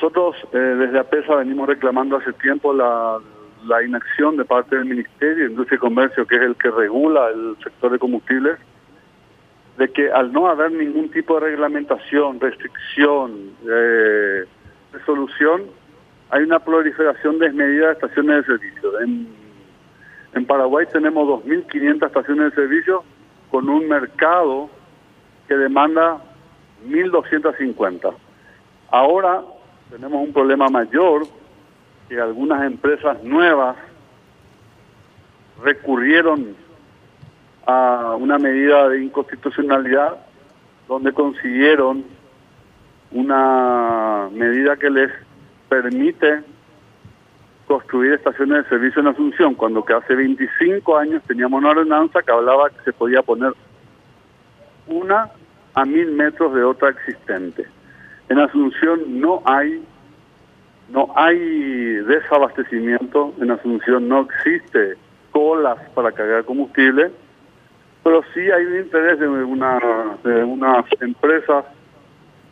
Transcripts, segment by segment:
nosotros eh, desde APESA venimos reclamando hace tiempo la, inacción de parte del Ministerio de Industria y Comercio, que es el que regula el sector de combustibles, de que al no haber ningún tipo de reglamentación, restricción, eh, resolución, hay una proliferación desmedida de estaciones de servicio. En, en Paraguay tenemos 2.500 estaciones de servicio con un mercado que demanda 1.250. Ahora tenemos un problema mayor que algunas empresas nuevas recurrieron a una medida de inconstitucionalidad donde consiguieron una medida que les permite construir estaciones de servicio en Asunción, cuando que hace 25 años teníamos una ordenanza que hablaba que se podía poner una a mil metros de otra existente. En Asunción no hay no hay desabastecimiento, en Asunción no existe colas para cargar combustible, pero sí hay un interés de, una, de unas empresas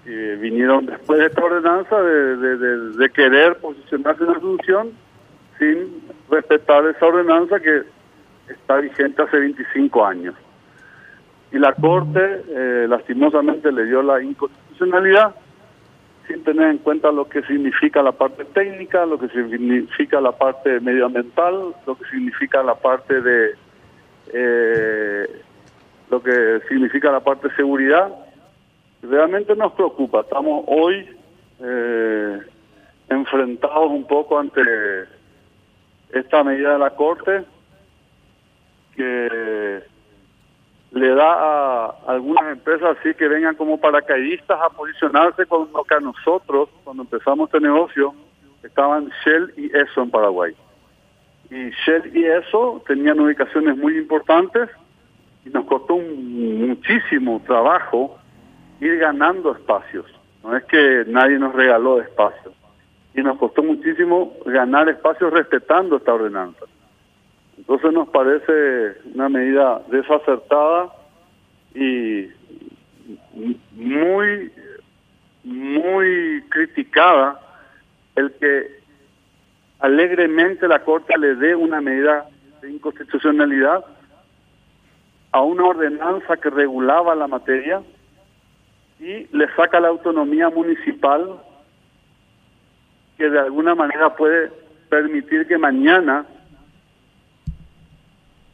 que vinieron después de esta ordenanza de, querer posicionarse en Asunción sin respetar esa ordenanza que está vigente hace 25 años. Y la Corte eh, lastimosamente le dio la inconstitucionalidad sin tener en cuenta lo que significa la parte técnica, lo que significa la parte medioambiental, lo que significa la parte de eh, lo que significa la parte de seguridad. Realmente nos preocupa. Estamos hoy eh, enfrentados un poco ante esta medida de la Corte que le da a algunas empresas así que vengan como paracaidistas a posicionarse con lo que a nosotros, cuando empezamos este negocio, estaban Shell y ESO en Paraguay. Y Shell y ESO tenían ubicaciones muy importantes y nos costó muchísimo trabajo ir ganando espacios. No es que nadie nos regaló espacios. Y nos costó muchísimo ganar espacios respetando esta ordenanza. Entonces nos parece una medida desacertada y muy, muy criticada el que alegremente la Corte le dé una medida de inconstitucionalidad a una ordenanza que regulaba la materia y le saca la autonomía municipal que de alguna manera puede permitir que mañana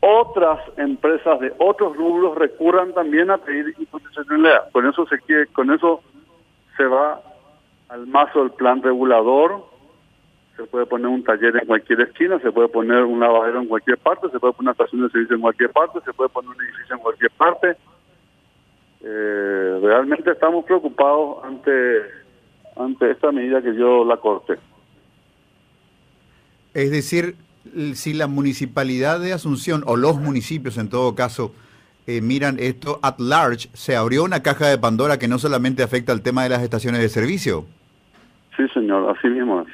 otras empresas de otros rubros recurran también a pedir inconstitucionalidad. Con eso se quiere, con eso se va al mazo del plan regulador. Se puede poner un taller en cualquier esquina, se puede poner un lavadero en cualquier parte, se puede poner una estación de servicio en cualquier parte, se puede poner un edificio en cualquier parte. Eh, realmente estamos preocupados ante ante esta medida que dio la Corte. Es decir, si la municipalidad de Asunción o los municipios en todo caso eh, miran esto at large, se abrió una caja de Pandora que no solamente afecta al tema de las estaciones de servicio. Sí, señor, así mismo es.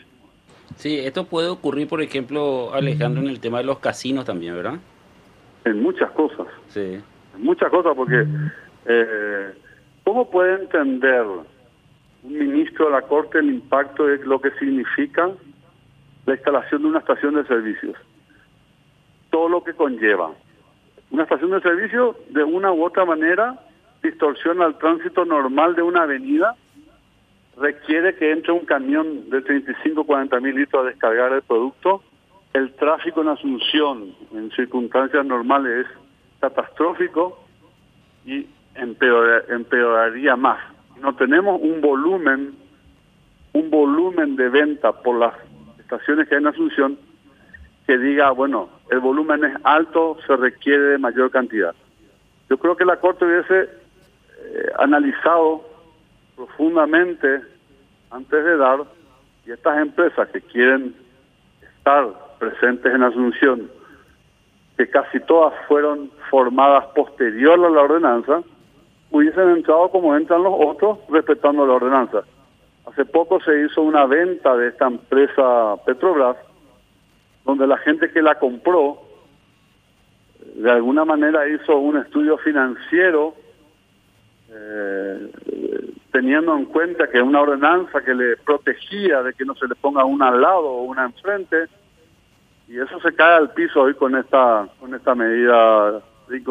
Sí, esto puede ocurrir, por ejemplo, Alejandro, en el tema de los casinos también, ¿verdad? En muchas cosas. Sí. En muchas cosas, porque eh, ¿cómo puede entender un ministro de la Corte el impacto de lo que significa la instalación de una estación de servicios. Todo lo que conlleva. Una estación de servicio, de una u otra manera, distorsiona el tránsito normal de una avenida, requiere que entre un camión de 35 40 mil litros a descargar el producto. El tráfico en Asunción, en circunstancias normales, es catastrófico y empeoraría más. No tenemos un volumen, un volumen de venta por las estaciones que hay en Asunción que diga, bueno, el volumen es alto, se requiere de mayor cantidad. Yo creo que la Corte hubiese eh, analizado profundamente antes de dar, y estas empresas que quieren estar presentes en Asunción, que casi todas fueron formadas posterior a la ordenanza, hubiesen entrado como entran los otros, respetando la ordenanza. Hace poco se hizo una venta de esta empresa Petrobras, donde la gente que la compró, de alguna manera hizo un estudio financiero, eh, teniendo en cuenta que una ordenanza que le protegía de que no se le ponga una al lado o una enfrente, y eso se cae al piso hoy con esta, con esta medida de.